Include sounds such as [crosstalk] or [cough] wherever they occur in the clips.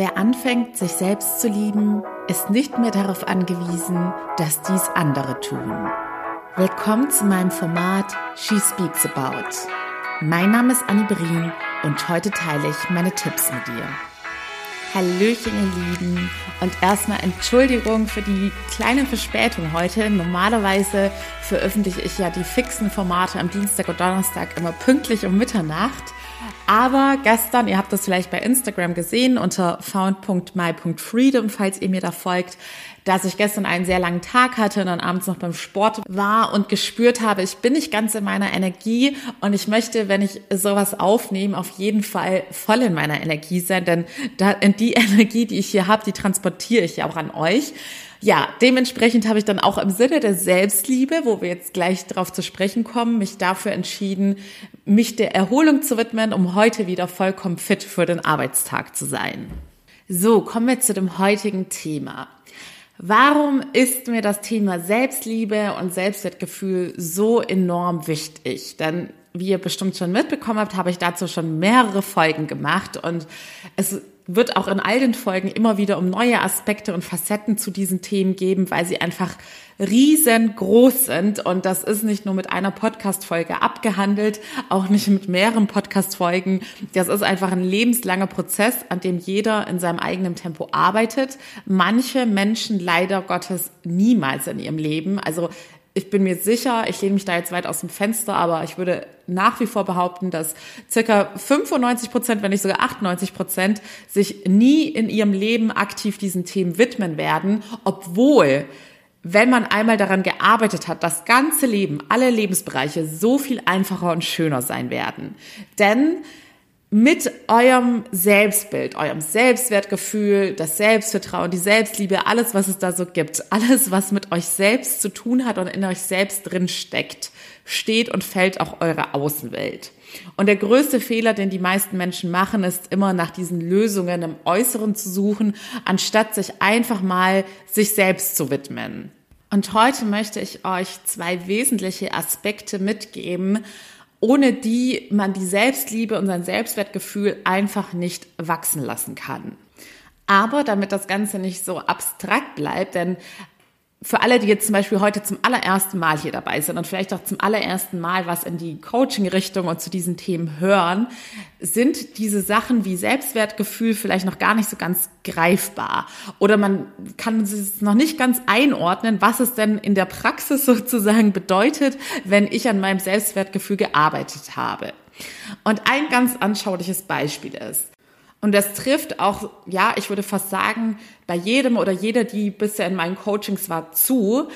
Wer anfängt, sich selbst zu lieben, ist nicht mehr darauf angewiesen, dass dies andere tun. Willkommen zu meinem Format She Speaks About. Mein Name ist Annie Brien und heute teile ich meine Tipps mit dir. Hallöchen, ihr Lieben. Und erstmal Entschuldigung für die kleine Verspätung heute. Normalerweise veröffentliche ich ja die fixen Formate am Dienstag und Donnerstag immer pünktlich um Mitternacht. Aber gestern, ihr habt das vielleicht bei Instagram gesehen unter found.my.freedom, falls ihr mir da folgt, dass ich gestern einen sehr langen Tag hatte und dann abends noch beim Sport war und gespürt habe, ich bin nicht ganz in meiner Energie und ich möchte, wenn ich sowas aufnehme, auf jeden Fall voll in meiner Energie sein, denn die [laughs] Energie, die ich hier habe, die transportiere ich ja auch an euch. Ja, dementsprechend habe ich dann auch im Sinne der Selbstliebe, wo wir jetzt gleich darauf zu sprechen kommen, mich dafür entschieden, mich der Erholung zu widmen, um heute wieder vollkommen fit für den Arbeitstag zu sein. So, kommen wir zu dem heutigen Thema. Warum ist mir das Thema Selbstliebe und Selbstwertgefühl so enorm wichtig? Denn wie ihr bestimmt schon mitbekommen habt, habe ich dazu schon mehrere Folgen gemacht und es wird auch in all den Folgen immer wieder um neue Aspekte und Facetten zu diesen Themen geben, weil sie einfach riesengroß sind. Und das ist nicht nur mit einer Podcast-Folge abgehandelt, auch nicht mit mehreren Podcast-Folgen. Das ist einfach ein lebenslanger Prozess, an dem jeder in seinem eigenen Tempo arbeitet. Manche Menschen leider Gottes niemals in ihrem Leben. Also ich bin mir sicher, ich lehne mich da jetzt weit aus dem Fenster, aber ich würde nach wie vor behaupten, dass circa 95 Prozent, wenn nicht sogar 98 Prozent, sich nie in ihrem Leben aktiv diesen Themen widmen werden, obwohl wenn man einmal daran gearbeitet hat, das ganze Leben, alle Lebensbereiche so viel einfacher und schöner sein werden. Denn mit eurem Selbstbild, eurem Selbstwertgefühl, das Selbstvertrauen, die Selbstliebe, alles, was es da so gibt, alles, was mit euch selbst zu tun hat und in euch selbst drin steckt, steht und fällt auch eure Außenwelt. Und der größte Fehler, den die meisten Menschen machen, ist immer nach diesen Lösungen im Äußeren zu suchen, anstatt sich einfach mal sich selbst zu widmen. Und heute möchte ich euch zwei wesentliche Aspekte mitgeben, ohne die man die Selbstliebe und sein Selbstwertgefühl einfach nicht wachsen lassen kann. Aber damit das Ganze nicht so abstrakt bleibt, denn für alle, die jetzt zum Beispiel heute zum allerersten Mal hier dabei sind und vielleicht auch zum allerersten Mal was in die Coaching-Richtung und zu diesen Themen hören, sind diese Sachen wie Selbstwertgefühl vielleicht noch gar nicht so ganz greifbar. Oder man kann es noch nicht ganz einordnen, was es denn in der Praxis [laughs] sozusagen bedeutet, wenn ich an meinem Selbstwertgefühl gearbeitet habe. Und ein ganz anschauliches Beispiel ist, und das trifft auch, ja, ich würde fast sagen, bei jedem oder jeder, die bisher in meinen Coachings war, zu,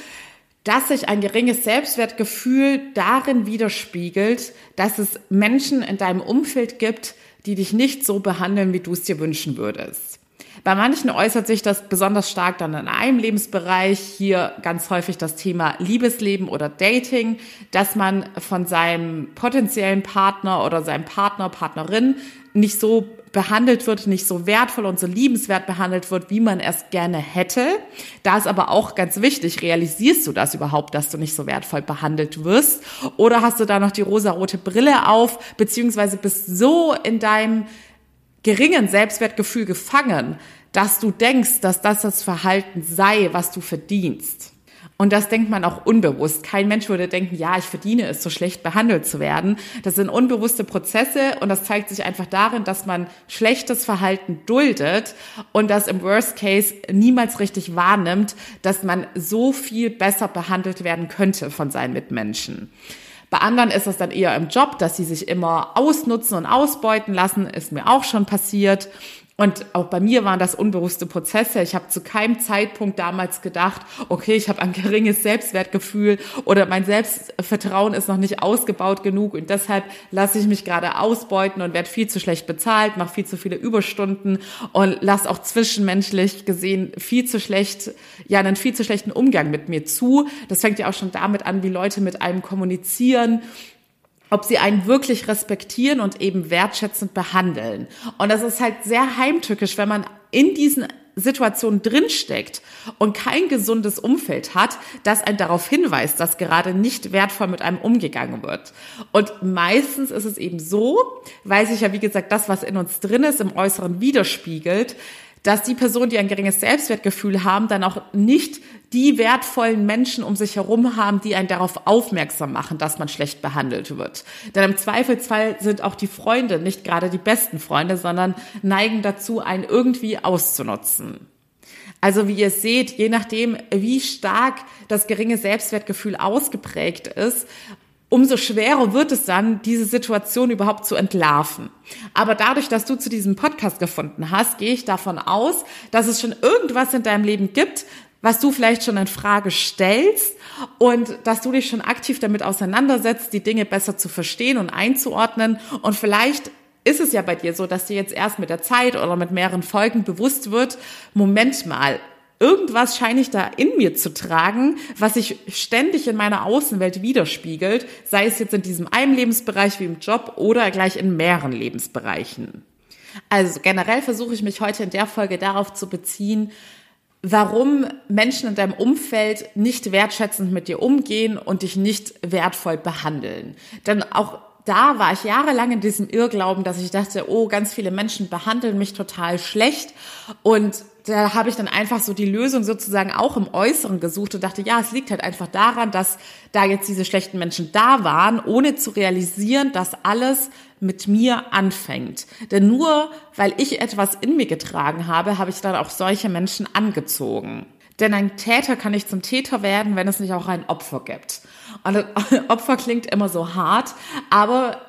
dass sich ein geringes Selbstwertgefühl darin widerspiegelt, dass es Menschen in deinem Umfeld gibt, die dich nicht so behandeln, wie du es dir wünschen würdest. Bei manchen äußert sich das besonders stark dann in einem Lebensbereich, hier ganz häufig das Thema Liebesleben oder Dating, dass man von seinem potenziellen Partner oder seinem Partner, Partnerin nicht so behandelt wird, nicht so wertvoll und so liebenswert behandelt wird, wie man es gerne hätte. Da ist aber auch ganz wichtig, realisierst du das überhaupt, dass du nicht so wertvoll behandelt wirst? Oder hast du da noch die rosarote Brille auf, beziehungsweise bist so in deinem geringen Selbstwertgefühl gefangen, dass du denkst, dass das das Verhalten sei, was du verdienst. Und das denkt man auch unbewusst. Kein Mensch würde denken, ja, ich verdiene es, so schlecht behandelt zu werden. Das sind unbewusste Prozesse und das zeigt sich einfach darin, dass man schlechtes Verhalten duldet und das im Worst Case niemals richtig wahrnimmt, dass man so viel besser behandelt werden könnte von seinen Mitmenschen. Bei anderen ist es dann eher im Job, dass sie sich immer ausnutzen und ausbeuten lassen, ist mir auch schon passiert. Und auch bei mir waren das unbewusste Prozesse. Ich habe zu keinem Zeitpunkt damals gedacht, okay, ich habe ein geringes Selbstwertgefühl oder mein Selbstvertrauen ist noch nicht ausgebaut genug und deshalb lasse ich mich gerade ausbeuten und werde viel zu schlecht bezahlt, mache viel zu viele Überstunden und lasse auch zwischenmenschlich gesehen viel zu schlecht, ja, einen viel zu schlechten Umgang mit mir zu. Das fängt ja auch schon damit an, wie Leute mit einem kommunizieren ob sie einen wirklich respektieren und eben wertschätzend behandeln. Und das ist halt sehr heimtückisch, wenn man in diesen Situationen drinsteckt und kein gesundes Umfeld hat, das einen darauf hinweist, dass gerade nicht wertvoll mit einem umgegangen wird. Und meistens ist es eben so, weil sich ja, wie gesagt, das, was in uns drin ist, im Äußeren widerspiegelt, dass die Personen, die ein geringes Selbstwertgefühl haben, dann auch nicht die wertvollen Menschen um sich herum haben, die einen darauf aufmerksam machen, dass man schlecht behandelt wird. Denn im Zweifelsfall sind auch die Freunde nicht gerade die besten Freunde, sondern neigen dazu, einen irgendwie auszunutzen. Also wie ihr seht, je nachdem, wie stark das geringe Selbstwertgefühl ausgeprägt ist, umso schwerer wird es dann, diese Situation überhaupt zu entlarven. Aber dadurch, dass du zu diesem Podcast gefunden hast, gehe ich davon aus, dass es schon irgendwas in deinem Leben gibt, was du vielleicht schon in Frage stellst und dass du dich schon aktiv damit auseinandersetzt, die Dinge besser zu verstehen und einzuordnen und vielleicht ist es ja bei dir so, dass dir jetzt erst mit der Zeit oder mit mehreren Folgen bewusst wird, Moment mal, irgendwas scheine ich da in mir zu tragen, was sich ständig in meiner Außenwelt widerspiegelt, sei es jetzt in diesem einen Lebensbereich wie im Job oder gleich in mehreren Lebensbereichen. Also generell versuche ich mich heute in der Folge darauf zu beziehen, warum Menschen in deinem Umfeld nicht wertschätzend mit dir umgehen und dich nicht wertvoll behandeln. Denn auch da war ich jahrelang in diesem Irrglauben, dass ich dachte, oh, ganz viele Menschen behandeln mich total schlecht. Und da habe ich dann einfach so die Lösung sozusagen auch im Äußeren gesucht und dachte, ja, es liegt halt einfach daran, dass da jetzt diese schlechten Menschen da waren, ohne zu realisieren, dass alles mit mir anfängt. Denn nur weil ich etwas in mir getragen habe, habe ich dann auch solche Menschen angezogen. Denn ein Täter kann nicht zum Täter werden, wenn es nicht auch ein Opfer gibt. Und [laughs] Opfer klingt immer so hart, aber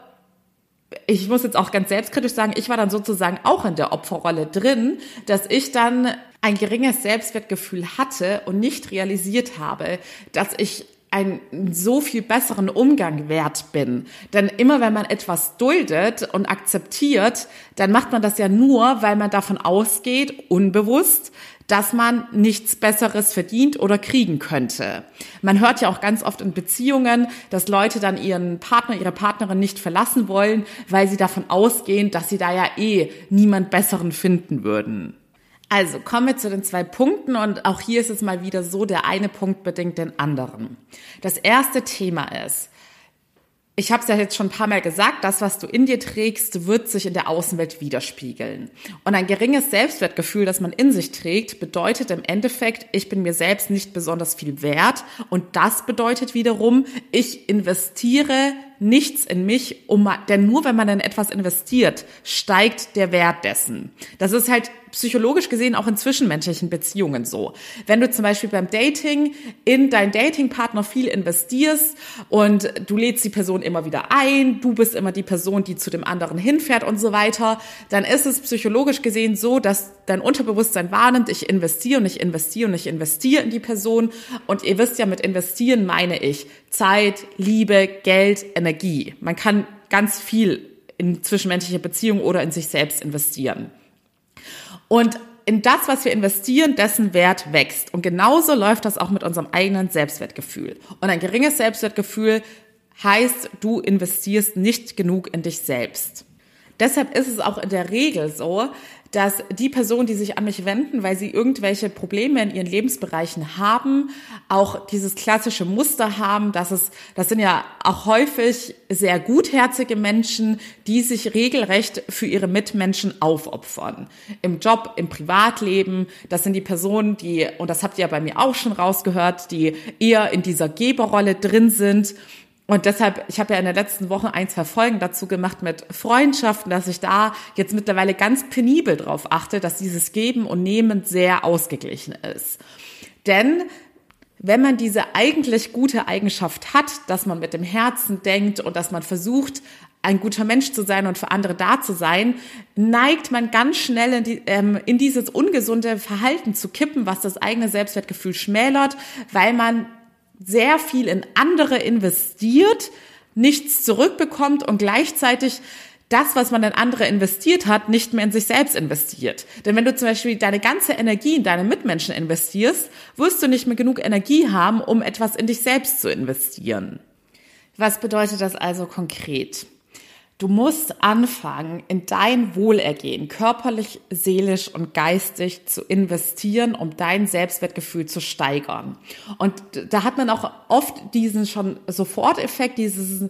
ich muss jetzt auch ganz selbstkritisch sagen, ich war dann sozusagen auch in der Opferrolle drin, dass ich dann ein geringes Selbstwertgefühl hatte und nicht realisiert habe, dass ich einen so viel besseren Umgang wert bin. Denn immer wenn man etwas duldet und akzeptiert, dann macht man das ja nur, weil man davon ausgeht, unbewusst, dass man nichts Besseres verdient oder kriegen könnte. Man hört ja auch ganz oft in Beziehungen, dass Leute dann ihren Partner, ihre Partnerin nicht verlassen wollen, weil sie davon ausgehen, dass sie da ja eh niemand Besseren finden würden. Also kommen wir zu den zwei Punkten und auch hier ist es mal wieder so, der eine Punkt bedingt den anderen. Das erste Thema ist, ich habe es ja jetzt schon ein paar Mal gesagt, das, was du in dir trägst, wird sich in der Außenwelt widerspiegeln. Und ein geringes Selbstwertgefühl, das man in sich trägt, bedeutet im Endeffekt, ich bin mir selbst nicht besonders viel wert. Und das bedeutet wiederum, ich investiere nichts in mich, um, denn nur wenn man in etwas investiert, steigt der Wert dessen. Das ist halt psychologisch gesehen auch in zwischenmenschlichen Beziehungen so. Wenn du zum Beispiel beim Dating in deinen Datingpartner viel investierst und du lädst die Person immer wieder ein, du bist immer die Person, die zu dem anderen hinfährt und so weiter, dann ist es psychologisch gesehen so, dass dein Unterbewusstsein wahrnimmt, ich investiere und ich investiere und ich investiere in die Person und ihr wisst ja, mit investieren meine ich Zeit, Liebe, Geld, Energie. Man kann ganz viel in zwischenmenschliche Beziehungen oder in sich selbst investieren. Und in das, was wir investieren, dessen Wert wächst. Und genauso läuft das auch mit unserem eigenen Selbstwertgefühl. Und ein geringes Selbstwertgefühl heißt, du investierst nicht genug in dich selbst. Deshalb ist es auch in der Regel so, dass die Personen, die sich an mich wenden, weil sie irgendwelche Probleme in ihren Lebensbereichen haben, auch dieses klassische Muster haben, dass es, das sind ja auch häufig sehr gutherzige Menschen, die sich regelrecht für ihre Mitmenschen aufopfern. Im Job, im Privatleben, das sind die Personen, die, und das habt ihr ja bei mir auch schon rausgehört, die eher in dieser Geberrolle drin sind und deshalb, ich habe ja in der letzten Woche ein, zwei Folgen dazu gemacht mit Freundschaften, dass ich da jetzt mittlerweile ganz penibel drauf achte, dass dieses Geben und Nehmen sehr ausgeglichen ist. Denn wenn man diese eigentlich gute Eigenschaft hat, dass man mit dem Herzen denkt und dass man versucht, ein guter Mensch zu sein und für andere da zu sein, neigt man ganz schnell in, die, ähm, in dieses ungesunde Verhalten zu kippen, was das eigene Selbstwertgefühl schmälert, weil man sehr viel in andere investiert, nichts zurückbekommt und gleichzeitig das, was man in andere investiert hat, nicht mehr in sich selbst investiert. Denn wenn du zum Beispiel deine ganze Energie in deine Mitmenschen investierst, wirst du nicht mehr genug Energie haben, um etwas in dich selbst zu investieren. Was bedeutet das also konkret? Du musst anfangen, in dein Wohlergehen körperlich, seelisch und geistig zu investieren, um dein Selbstwertgefühl zu steigern. Und da hat man auch oft diesen schon Soforteffekt, diesen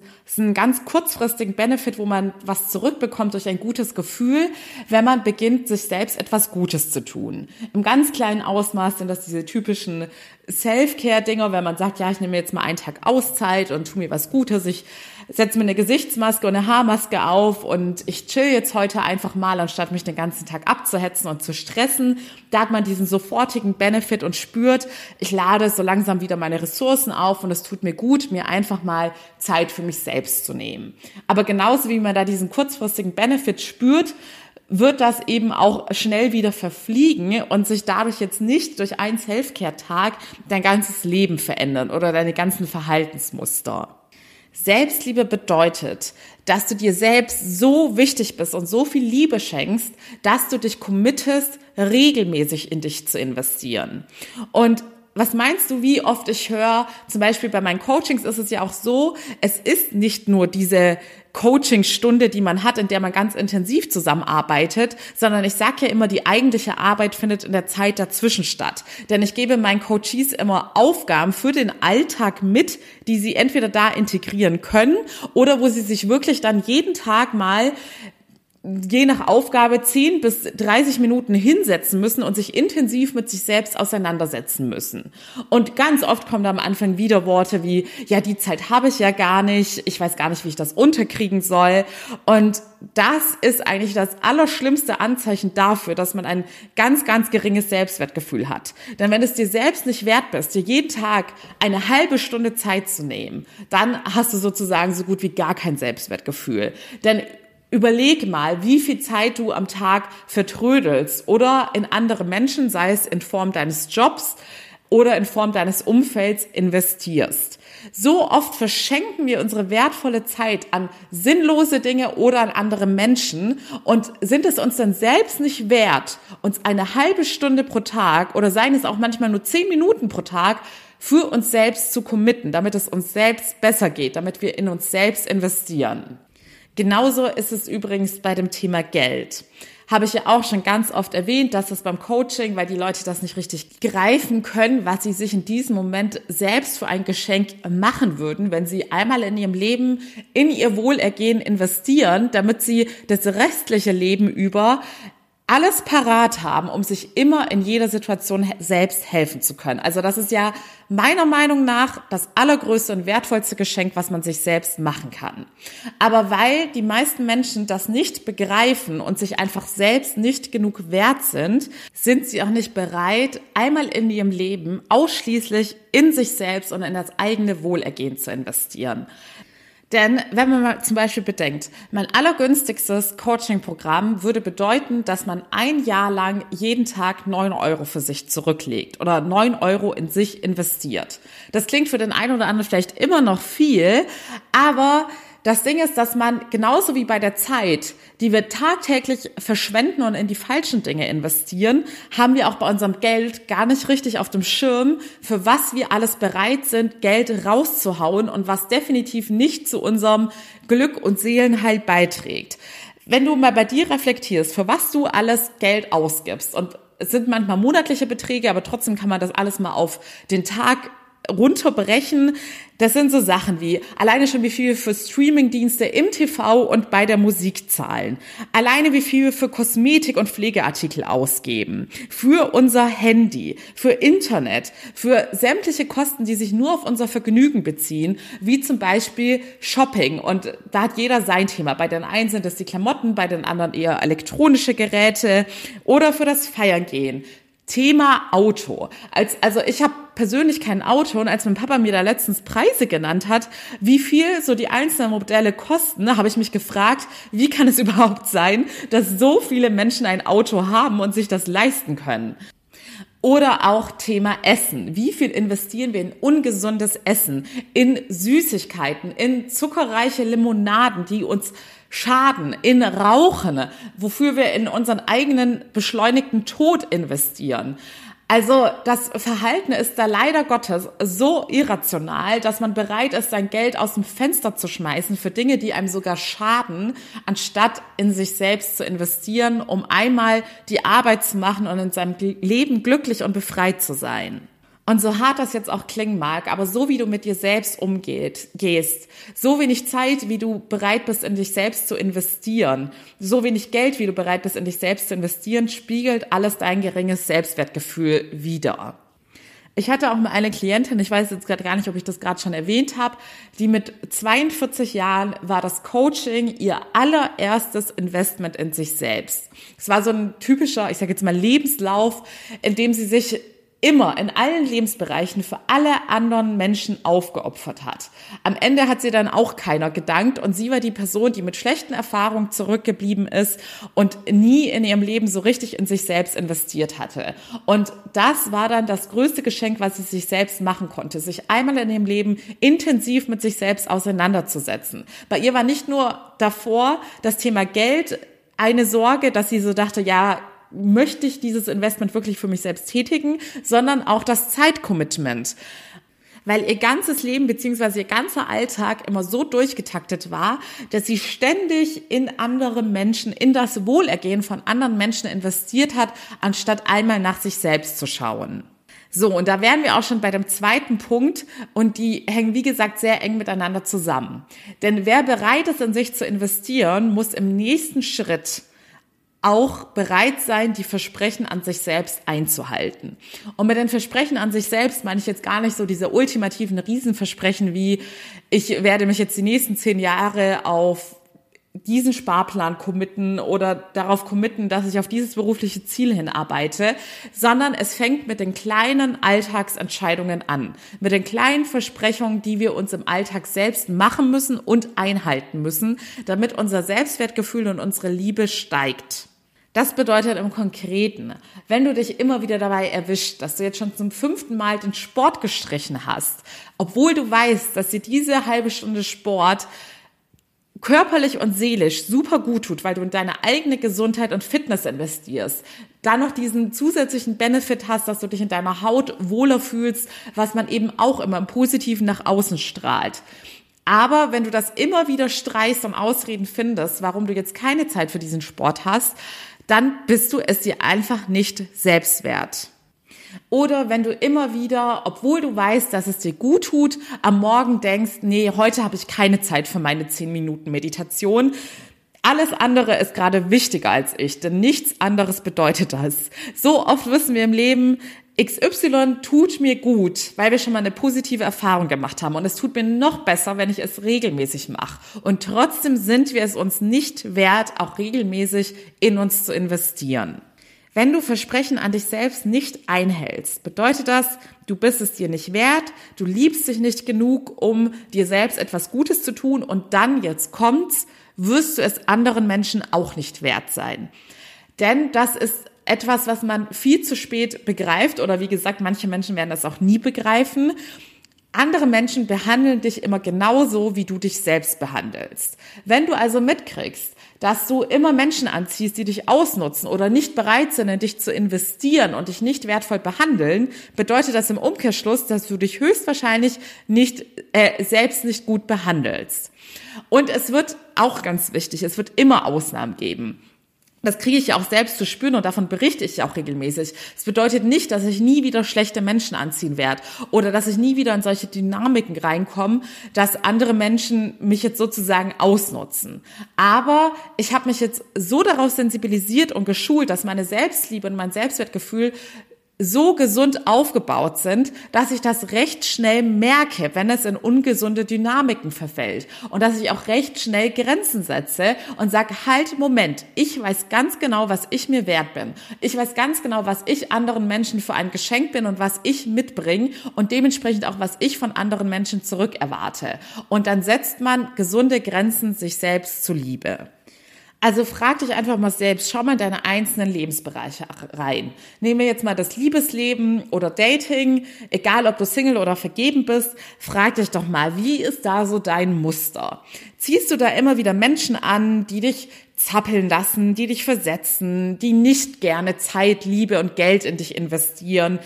ganz kurzfristigen Benefit, wo man was zurückbekommt durch ein gutes Gefühl, wenn man beginnt, sich selbst etwas Gutes zu tun. Im ganz kleinen Ausmaß sind das diese typischen Self-Care-Dinger, wenn man sagt, ja, ich nehme jetzt mal einen Tag Auszeit und tu mir was Gutes, ich setze mir eine Gesichtsmaske und eine Haarmaske auf und ich chill jetzt heute einfach mal, anstatt mich den ganzen Tag abzuhetzen und zu stressen. Da hat man diesen sofortigen Benefit und spürt, ich lade so langsam wieder meine Ressourcen auf und es tut mir gut, mir einfach mal Zeit für mich selbst zu nehmen. Aber genauso wie man da diesen kurzfristigen Benefit spürt, wird das eben auch schnell wieder verfliegen und sich dadurch jetzt nicht durch einen Selfcare-Tag dein ganzes Leben verändern oder deine ganzen Verhaltensmuster. Selbstliebe bedeutet, dass du dir selbst so wichtig bist und so viel Liebe schenkst, dass du dich committest, regelmäßig in dich zu investieren. Und was meinst du, wie oft ich höre, zum Beispiel bei meinen Coachings ist es ja auch so, es ist nicht nur diese Coachingstunde, die man hat, in der man ganz intensiv zusammenarbeitet, sondern ich sage ja immer, die eigentliche Arbeit findet in der Zeit dazwischen statt. Denn ich gebe meinen Coaches immer Aufgaben für den Alltag mit, die sie entweder da integrieren können oder wo sie sich wirklich dann jeden Tag mal je nach Aufgabe 10 bis 30 Minuten hinsetzen müssen und sich intensiv mit sich selbst auseinandersetzen müssen. Und ganz oft kommen da am Anfang wieder Worte wie, ja, die Zeit habe ich ja gar nicht, ich weiß gar nicht, wie ich das unterkriegen soll. Und das ist eigentlich das allerschlimmste Anzeichen dafür, dass man ein ganz, ganz geringes Selbstwertgefühl hat. Denn wenn es dir selbst nicht wert bist, dir jeden Tag eine halbe Stunde Zeit zu nehmen, dann hast du sozusagen so gut wie gar kein Selbstwertgefühl. Denn Überleg mal, wie viel Zeit du am Tag vertrödelst oder in andere Menschen, sei es in Form deines Jobs oder in Form deines Umfelds investierst. So oft verschenken wir unsere wertvolle Zeit an sinnlose Dinge oder an andere Menschen und sind es uns dann selbst nicht wert, uns eine halbe Stunde pro Tag oder seien es auch manchmal nur zehn Minuten pro Tag für uns selbst zu committen, damit es uns selbst besser geht, damit wir in uns selbst investieren. Genauso ist es übrigens bei dem Thema Geld. Habe ich ja auch schon ganz oft erwähnt, dass es beim Coaching, weil die Leute das nicht richtig greifen können, was sie sich in diesem Moment selbst für ein Geschenk machen würden, wenn sie einmal in ihrem Leben in ihr Wohlergehen investieren, damit sie das restliche Leben über alles parat haben, um sich immer in jeder Situation selbst helfen zu können. Also das ist ja meiner Meinung nach das allergrößte und wertvollste Geschenk, was man sich selbst machen kann. Aber weil die meisten Menschen das nicht begreifen und sich einfach selbst nicht genug wert sind, sind sie auch nicht bereit, einmal in ihrem Leben ausschließlich in sich selbst und in das eigene Wohlergehen zu investieren. Denn wenn man mal zum Beispiel bedenkt, mein allergünstigstes Coaching-Programm würde bedeuten, dass man ein Jahr lang jeden Tag neun Euro für sich zurücklegt oder neun Euro in sich investiert. Das klingt für den einen oder anderen vielleicht immer noch viel, aber das Ding ist, dass man genauso wie bei der Zeit, die wir tagtäglich verschwenden und in die falschen Dinge investieren, haben wir auch bei unserem Geld gar nicht richtig auf dem Schirm, für was wir alles bereit sind, Geld rauszuhauen und was definitiv nicht zu unserem Glück und Seelenheil beiträgt. Wenn du mal bei dir reflektierst, für was du alles Geld ausgibst und es sind manchmal monatliche Beträge, aber trotzdem kann man das alles mal auf den Tag runterbrechen. Das sind so Sachen wie alleine schon wie viel wir für Streamingdienste im TV und bei der Musik zahlen. Alleine wie viel wir für Kosmetik und Pflegeartikel ausgeben. Für unser Handy, für Internet, für sämtliche Kosten, die sich nur auf unser Vergnügen beziehen, wie zum Beispiel Shopping. Und da hat jeder sein Thema. Bei den einen sind es die Klamotten, bei den anderen eher elektronische Geräte oder für das Feiern gehen. Thema Auto. Als, also ich habe persönlich kein Auto und als mein Papa mir da letztens Preise genannt hat, wie viel so die einzelnen Modelle kosten, habe ich mich gefragt, wie kann es [laughs] überhaupt sein, dass so viele Menschen ein Auto haben und sich das leisten können? Oder auch Thema Essen. Wie viel investieren wir in ungesundes Essen, in Süßigkeiten, in zuckerreiche Limonaden, die uns schaden, in Rauchen, wofür wir in unseren eigenen beschleunigten Tod investieren? Also das Verhalten ist da leider Gottes so irrational, dass man bereit ist, sein Geld aus dem Fenster zu schmeißen für Dinge, die einem sogar schaden, anstatt in sich selbst zu investieren, um einmal die Arbeit zu machen und in seinem Leben glücklich und befreit zu sein. Und so hart das jetzt auch klingen mag, aber so wie du mit dir selbst umgeht, gehst, so wenig Zeit, wie du bereit bist, in dich selbst zu investieren, so wenig Geld, wie du bereit bist, in dich selbst zu investieren, spiegelt alles dein geringes Selbstwertgefühl wider. Ich hatte auch mal eine Klientin, ich weiß jetzt gerade gar nicht, ob ich das gerade schon erwähnt habe, die mit 42 Jahren war das Coaching ihr allererstes Investment in sich selbst. Es war so ein typischer, ich sage jetzt mal Lebenslauf, in dem sie sich immer in allen Lebensbereichen für alle anderen Menschen aufgeopfert hat. Am Ende hat sie dann auch keiner gedankt und sie war die Person, die mit schlechten Erfahrungen zurückgeblieben ist und nie in ihrem Leben so richtig in sich selbst investiert hatte. Und das war dann das größte Geschenk, was sie sich selbst machen konnte, sich einmal in ihrem Leben intensiv mit sich selbst auseinanderzusetzen. Bei ihr war nicht nur davor das Thema Geld eine Sorge, dass sie so dachte, ja, möchte ich dieses Investment wirklich für mich selbst tätigen, sondern auch das Zeitcommitment weil ihr ganzes Leben beziehungsweise ihr ganzer Alltag immer so durchgetaktet war, dass sie ständig in andere Menschen, in das Wohlergehen von anderen Menschen investiert hat, anstatt einmal nach sich selbst zu schauen. So, und da wären wir auch schon bei dem zweiten Punkt und die hängen, wie gesagt, sehr eng miteinander zusammen. Denn wer bereit ist, in sich zu investieren, muss im nächsten Schritt auch bereit sein, die Versprechen an sich selbst einzuhalten. Und mit den Versprechen an sich selbst meine ich jetzt gar nicht so diese ultimativen Riesenversprechen wie, ich werde mich jetzt die nächsten zehn Jahre auf diesen Sparplan committen oder darauf committen, dass ich auf dieses berufliche Ziel hinarbeite, sondern es fängt mit den kleinen Alltagsentscheidungen an, mit den kleinen Versprechungen, die wir uns im Alltag selbst machen müssen und einhalten müssen, damit unser Selbstwertgefühl und unsere Liebe steigt. Das bedeutet im Konkreten, wenn du dich immer wieder dabei erwischt, dass du jetzt schon zum fünften Mal den Sport gestrichen hast, obwohl du weißt, dass dir diese halbe Stunde Sport körperlich und seelisch super gut tut, weil du in deine eigene Gesundheit und Fitness investierst, dann noch diesen zusätzlichen Benefit hast, dass du dich in deiner Haut wohler fühlst, was man eben auch immer im Positiven nach außen strahlt. Aber wenn du das immer wieder streichst und Ausreden findest, warum du jetzt keine Zeit für diesen Sport hast, dann bist du es dir einfach nicht selbst wert. Oder wenn du immer wieder, obwohl du weißt, dass es dir gut tut, am Morgen denkst, nee, heute habe ich keine Zeit für meine 10 Minuten Meditation. Alles andere ist gerade wichtiger als ich, denn nichts anderes bedeutet das. So oft wissen wir im Leben, XY tut mir gut, weil wir schon mal eine positive Erfahrung gemacht haben. Und es tut mir noch besser, wenn ich es regelmäßig mache. Und trotzdem sind wir es uns nicht wert, auch regelmäßig in uns zu investieren. Wenn du Versprechen an dich selbst nicht einhältst, bedeutet das, du bist es dir nicht wert, du liebst dich nicht genug, um dir selbst etwas Gutes zu tun und dann, jetzt kommt's, wirst du es anderen Menschen auch nicht wert sein. Denn das ist etwas, was man viel zu spät begreift oder wie gesagt, manche Menschen werden das auch nie begreifen. Andere Menschen behandeln dich immer genauso, wie du dich selbst behandelst. Wenn du also mitkriegst, dass du immer Menschen anziehst, die dich ausnutzen oder nicht bereit sind, in dich zu investieren und dich nicht wertvoll behandeln, bedeutet das im Umkehrschluss, dass du dich höchstwahrscheinlich nicht äh, selbst nicht gut behandelst. Und es wird auch ganz wichtig, es wird immer Ausnahmen geben. Das kriege ich ja auch selbst zu spüren und davon berichte ich auch regelmäßig. Es bedeutet nicht, dass ich nie wieder schlechte Menschen anziehen werde oder dass ich nie wieder in solche Dynamiken reinkomme, dass andere Menschen mich jetzt sozusagen ausnutzen. Aber ich habe mich jetzt so darauf sensibilisiert und geschult, dass meine Selbstliebe und mein Selbstwertgefühl so gesund aufgebaut sind, dass ich das recht schnell merke, wenn es in ungesunde Dynamiken verfällt und dass ich auch recht schnell Grenzen setze und sage, halt, Moment, ich weiß ganz genau, was ich mir wert bin. Ich weiß ganz genau, was ich anderen Menschen für ein Geschenk bin und was ich mitbringe und dementsprechend auch, was ich von anderen Menschen zurück erwarte. Und dann setzt man gesunde Grenzen sich selbst zuliebe. Also frag dich einfach mal selbst, schau mal in deine einzelnen Lebensbereiche rein. Nehmen wir jetzt mal das Liebesleben oder Dating, egal ob du Single oder vergeben bist, frag dich doch mal, wie ist da so dein Muster? Ziehst du da immer wieder Menschen an, die dich zappeln lassen, die dich versetzen, die nicht gerne Zeit, Liebe und Geld in dich investieren,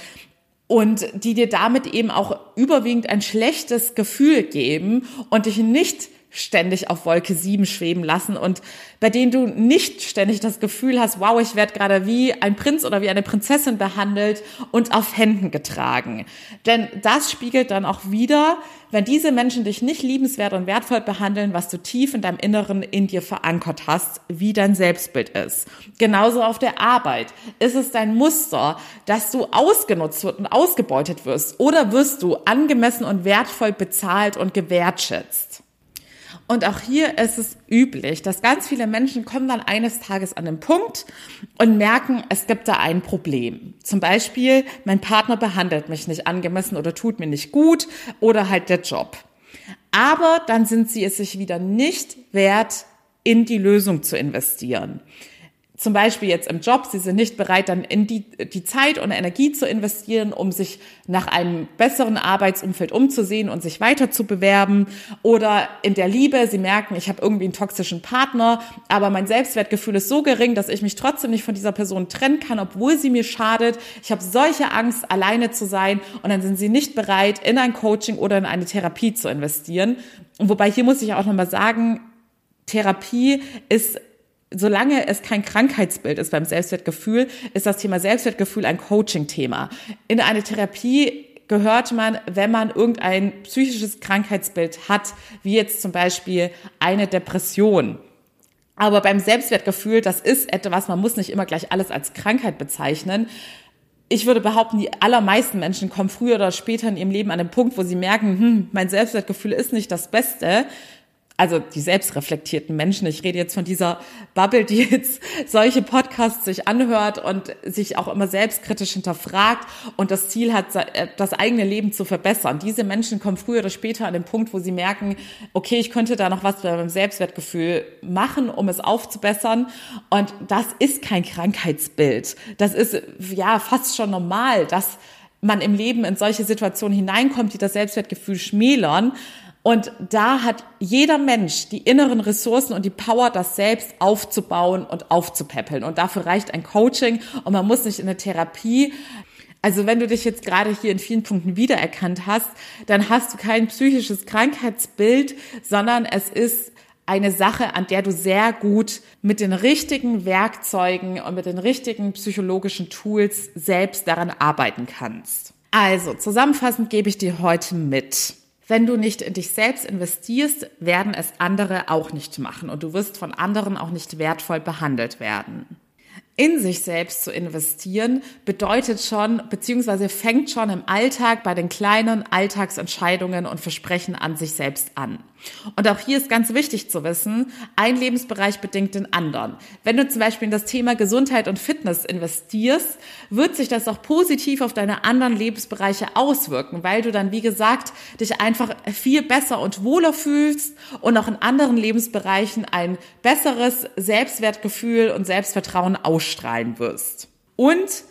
und die dir damit eben auch überwiegend ein schlechtes Gefühl geben und dich nicht ständig auf Wolke 7 schweben lassen und bei denen du nicht ständig das Gefühl hast, wow, ich werde gerade wie ein Prinz oder wie eine Prinzessin behandelt und auf Händen getragen. Denn das spiegelt dann auch wieder, wenn diese Menschen dich nicht liebenswert und wertvoll behandeln, was du tief in deinem Inneren in dir verankert hast, wie dein Selbstbild ist. Genauso auf der Arbeit. Ist es dein Muster, dass du ausgenutzt und ausgebeutet wirst oder wirst du angemessen und wertvoll bezahlt und gewertschätzt? Und auch hier ist es üblich, dass ganz viele Menschen kommen dann eines Tages an den Punkt und merken, es gibt da ein Problem. Zum Beispiel, mein Partner behandelt mich nicht angemessen oder tut mir nicht gut oder halt der Job. Aber dann sind sie es sich wieder nicht wert, in die Lösung zu investieren zum Beispiel jetzt im Job, sie sind nicht bereit, dann in die, die Zeit und Energie zu investieren, um sich nach einem besseren Arbeitsumfeld umzusehen und sich weiter zu bewerben. Oder in der Liebe, sie merken, ich habe irgendwie einen toxischen Partner, aber mein Selbstwertgefühl ist so gering, dass ich mich trotzdem nicht von dieser Person trennen kann, obwohl sie mir schadet. Ich habe solche Angst, alleine zu sein und dann sind sie nicht bereit, in ein Coaching oder in eine Therapie zu investieren. Und wobei hier muss ich auch nochmal sagen, Therapie ist solange es kein Krankheitsbild ist beim Selbstwertgefühl, ist das Thema Selbstwertgefühl ein Coaching-Thema. In eine Therapie gehört man, wenn man irgendein psychisches Krankheitsbild hat, wie jetzt zum Beispiel eine Depression. Aber beim Selbstwertgefühl, das ist etwas, man muss nicht immer gleich alles als Krankheit bezeichnen. Ich würde behaupten, die allermeisten Menschen kommen früher oder später in ihrem Leben an den Punkt, wo sie merken, hm, mein Selbstwertgefühl ist nicht das Beste also die selbstreflektierten Menschen, ich rede jetzt von dieser Bubble, die jetzt solche Podcasts sich anhört und sich auch immer selbstkritisch hinterfragt und das Ziel hat, äh, das eigene Leben zu verbessern. Diese Menschen kommen früher oder später an den Punkt, wo sie merken, okay, ich könnte da noch was bei meinem Selbstwertgefühl machen, um es aufzubessern. Und das ist kein Krankheitsbild. Das ist ja fast schon normal, dass man im Leben in solche Situationen hineinkommt, die das Selbstwertgefühl schmälern. Und da hat jeder Mensch die inneren Ressourcen und die Power, das selbst aufzubauen und aufzupäppeln. Und dafür reicht ein Coaching und man muss nicht in eine Therapie. Also wenn du dich jetzt gerade hier in vielen Punkten wiedererkannt hast, dann hast du kein psychisches Krankheitsbild, sondern es ist eine Sache, an der du sehr gut mit den richtigen Werkzeugen und mit den richtigen psychologischen Tools selbst daran arbeiten kannst. Also, zusammenfassend gebe ich dir heute mit. Wenn du nicht in dich selbst investierst, werden es andere auch nicht machen und du wirst von anderen auch nicht wertvoll behandelt werden in sich selbst zu investieren, bedeutet schon, beziehungsweise fängt schon im Alltag bei den kleinen Alltagsentscheidungen und Versprechen an sich selbst an. Und auch hier ist ganz wichtig zu wissen, ein Lebensbereich bedingt den anderen. Wenn du zum Beispiel in das Thema Gesundheit und Fitness investierst, wird sich das auch positiv auf deine anderen Lebensbereiche auswirken, weil du dann, wie gesagt, dich einfach viel besser und wohler fühlst und auch in anderen Lebensbereichen ein besseres Selbstwertgefühl und Selbstvertrauen ausstrahlen wirst. Und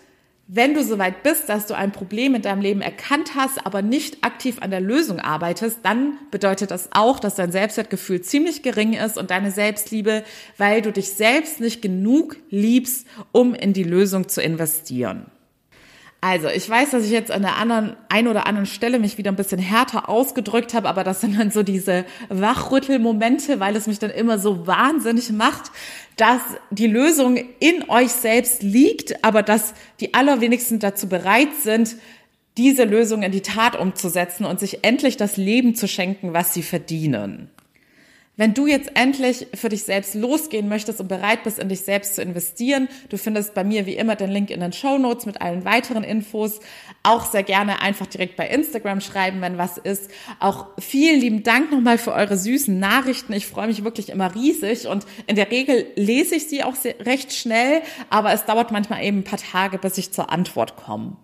wenn du soweit bist, dass du ein Problem in deinem Leben erkannt hast, aber nicht aktiv an der Lösung arbeitest, dann bedeutet das auch, dass dein Selbstwertgefühl ziemlich gering ist und deine Selbstliebe, weil du dich selbst nicht genug liebst, um in die Lösung zu investieren. Also, ich weiß, dass ich jetzt an der anderen, ein oder anderen Stelle mich wieder ein bisschen härter ausgedrückt habe, aber das sind dann so diese Wachrüttelmomente, weil es mich dann immer so wahnsinnig macht, dass die Lösung in euch selbst liegt, aber dass die allerwenigsten dazu bereit sind, diese Lösung in die Tat umzusetzen und sich endlich das Leben zu schenken, was sie verdienen. Wenn du jetzt endlich für dich selbst losgehen möchtest und bereit bist, in dich selbst zu investieren, du findest bei mir wie immer den Link in den Show Notes mit allen weiteren Infos. Auch sehr gerne einfach direkt bei Instagram schreiben, wenn was ist. Auch vielen lieben Dank nochmal für eure süßen Nachrichten. Ich freue mich wirklich immer riesig und in der Regel lese ich sie auch recht schnell, aber es dauert manchmal eben ein paar Tage, bis ich zur Antwort komme.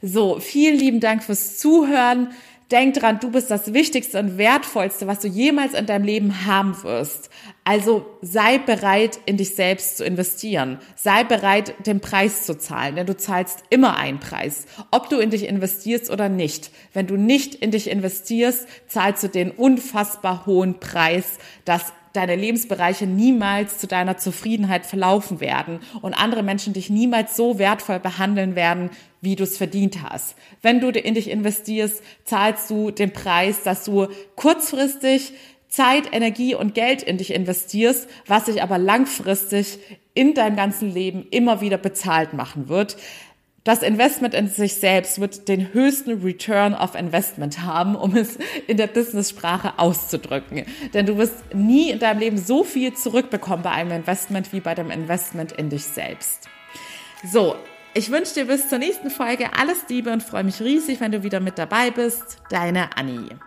So, vielen lieben Dank fürs Zuhören. Denk dran, du bist das Wichtigste und Wertvollste, was du jemals in deinem Leben haben wirst. Also sei bereit, in dich selbst zu investieren. Sei bereit, den Preis zu zahlen, denn du zahlst immer einen Preis, ob du in dich investierst oder nicht. Wenn du nicht in dich investierst, zahlst du den unfassbar hohen Preis, dass deine Lebensbereiche niemals zu deiner Zufriedenheit verlaufen werden und andere Menschen dich niemals so wertvoll behandeln werden, wie du es verdient hast. Wenn du in dich investierst, zahlst du den Preis, dass du kurzfristig Zeit, Energie und Geld in dich investierst, was sich aber langfristig in deinem ganzen Leben immer wieder bezahlt machen wird. Das Investment in sich selbst wird den höchsten Return of Investment haben, um es in der Business-Sprache auszudrücken. Denn du wirst nie in deinem Leben so viel zurückbekommen bei einem Investment wie bei dem Investment in dich selbst. So, ich wünsche dir bis zur nächsten Folge alles Liebe und freue mich riesig, wenn du wieder mit dabei bist. Deine Annie.